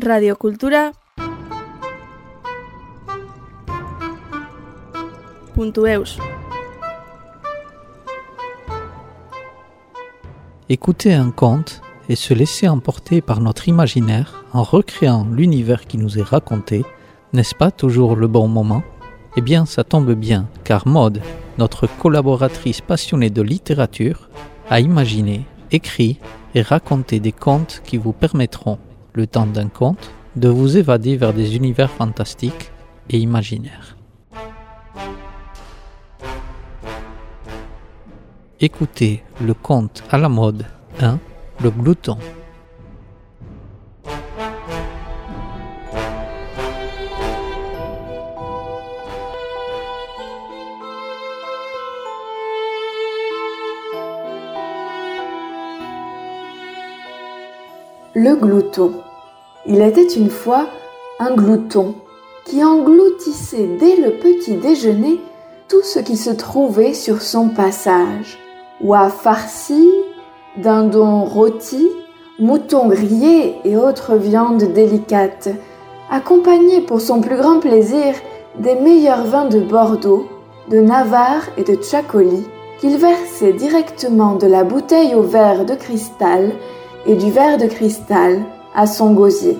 radiocultura .eus. Écouter un conte et se laisser emporter par notre imaginaire en recréant l'univers qui nous est raconté, n'est-ce pas toujours le bon moment? Eh bien, ça tombe bien, car Maud, notre collaboratrice passionnée de littérature, a imaginé, écrit et raconté des contes qui vous permettront, le temps d'un conte, de vous évader vers des univers fantastiques et imaginaires. Écoutez le conte à la mode 1, le glouton. Le glouton. Il était une fois un glouton qui engloutissait dès le petit déjeuner tout ce qui se trouvait sur son passage. Oie farcie, dindon rôti, mouton grillé et autres viandes délicates, accompagné pour son plus grand plaisir des meilleurs vins de Bordeaux, de Navarre et de Tchakoli, qu'il versait directement de la bouteille au verre de cristal et du verre de cristal à son gosier.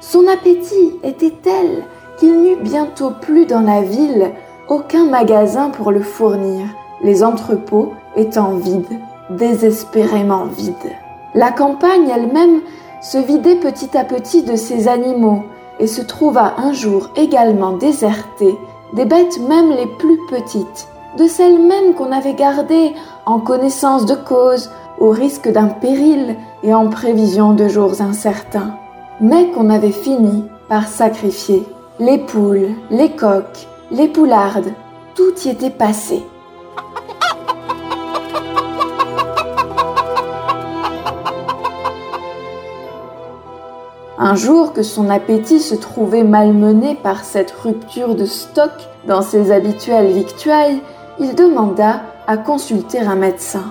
Son appétit était tel qu'il n'eut bientôt plus dans la ville aucun magasin pour le fournir, les entrepôts étant vides, désespérément vides. La campagne elle-même se vidait petit à petit de ses animaux, et se trouva un jour également désertée des bêtes même les plus petites, de celles mêmes qu'on avait gardées en connaissance de cause, au risque d'un péril et en prévision de jours incertains, mais qu'on avait fini par sacrifier. Les poules, les coques, les poulardes, tout y était passé. Un jour que son appétit se trouvait malmené par cette rupture de stock dans ses habituelles victuailles, il demanda à consulter un médecin.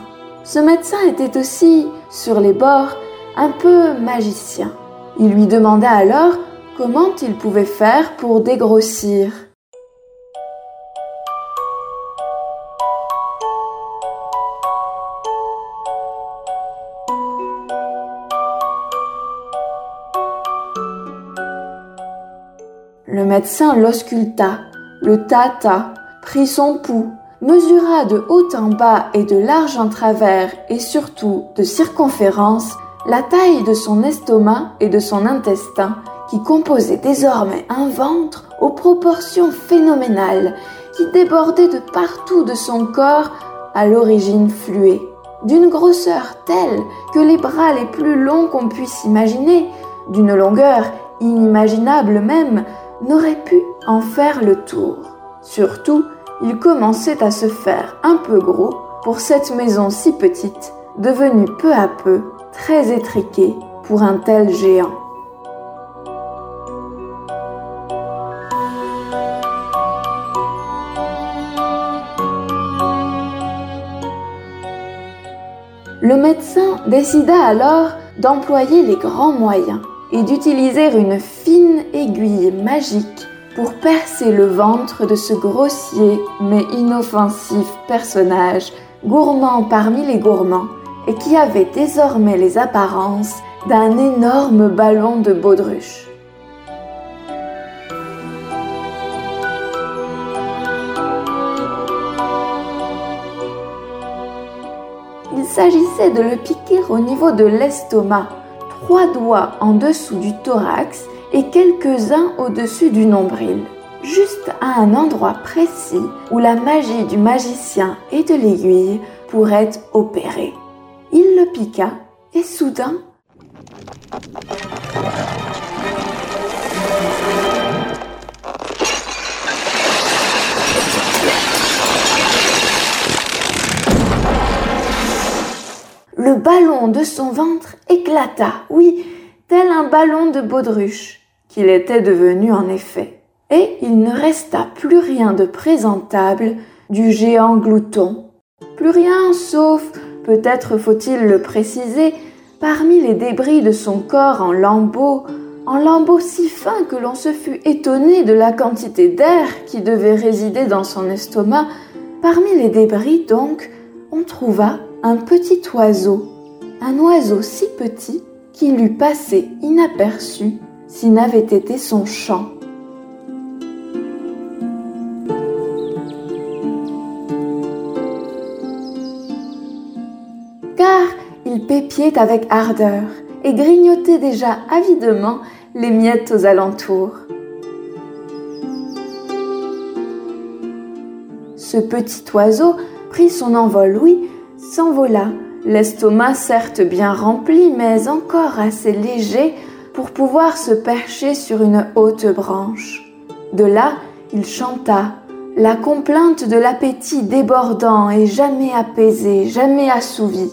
Ce médecin était aussi, sur les bords, un peu magicien. Il lui demanda alors comment il pouvait faire pour dégrossir. Le médecin l'ausculta, le tâta, prit son pouls, mesura de haut en bas et de large en travers et surtout de circonférence la taille de son estomac et de son intestin qui composaient désormais un ventre aux proportions phénoménales qui débordait de partout de son corps à l'origine fluée, d'une grosseur telle que les bras les plus longs qu'on puisse imaginer, d'une longueur inimaginable même, n'aurait pu en faire le tour. Surtout, il commençait à se faire un peu gros pour cette maison si petite, devenue peu à peu très étriquée pour un tel géant. Le médecin décida alors d'employer les grands moyens et d'utiliser une aiguille magique pour percer le ventre de ce grossier mais inoffensif personnage, gourmand parmi les gourmands, et qui avait désormais les apparences d'un énorme ballon de baudruche. Il s'agissait de le piquer au niveau de l'estomac trois doigts en dessous du thorax et quelques-uns au-dessus du nombril, juste à un endroit précis où la magie du magicien et de l'aiguille pourrait opérer. Il le piqua et soudain... Le ballon de son ventre éclata, oui, tel un ballon de baudruche, qu'il était devenu en effet. et il ne resta plus rien de présentable du géant glouton. Plus rien sauf, peut-être faut-il le préciser, parmi les débris de son corps en lambeaux, en lambeaux si fins que l'on se fut étonné de la quantité d'air qui devait résider dans son estomac, parmi les débris donc, on trouva un petit oiseau, un oiseau si petit qu'il eût passé inaperçu s'il n'avait été son chant. Car il pépiait avec ardeur et grignotait déjà avidement les miettes aux alentours. Ce petit oiseau prit son envol, oui, s'envola, l'estomac certes bien rempli, mais encore assez léger pour pouvoir se percher sur une haute branche. De là, il chanta, la complainte de l'appétit débordant et jamais apaisé, jamais assouvi.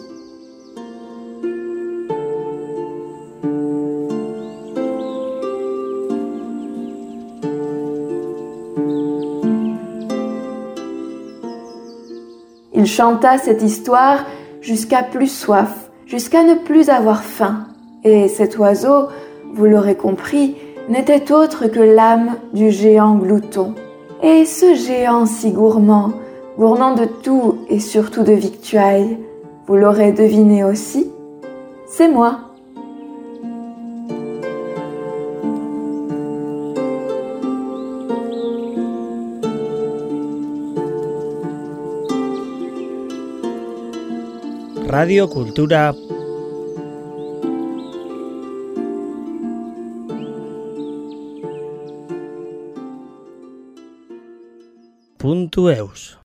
Il chanta cette histoire jusqu'à plus soif, jusqu'à ne plus avoir faim. Et cet oiseau, vous l'aurez compris, n'était autre que l'âme du géant glouton. Et ce géant si gourmand, gourmand de tout et surtout de victuailles, vous l'aurez deviné aussi, c'est moi. Radio Cultura. Punto Eus.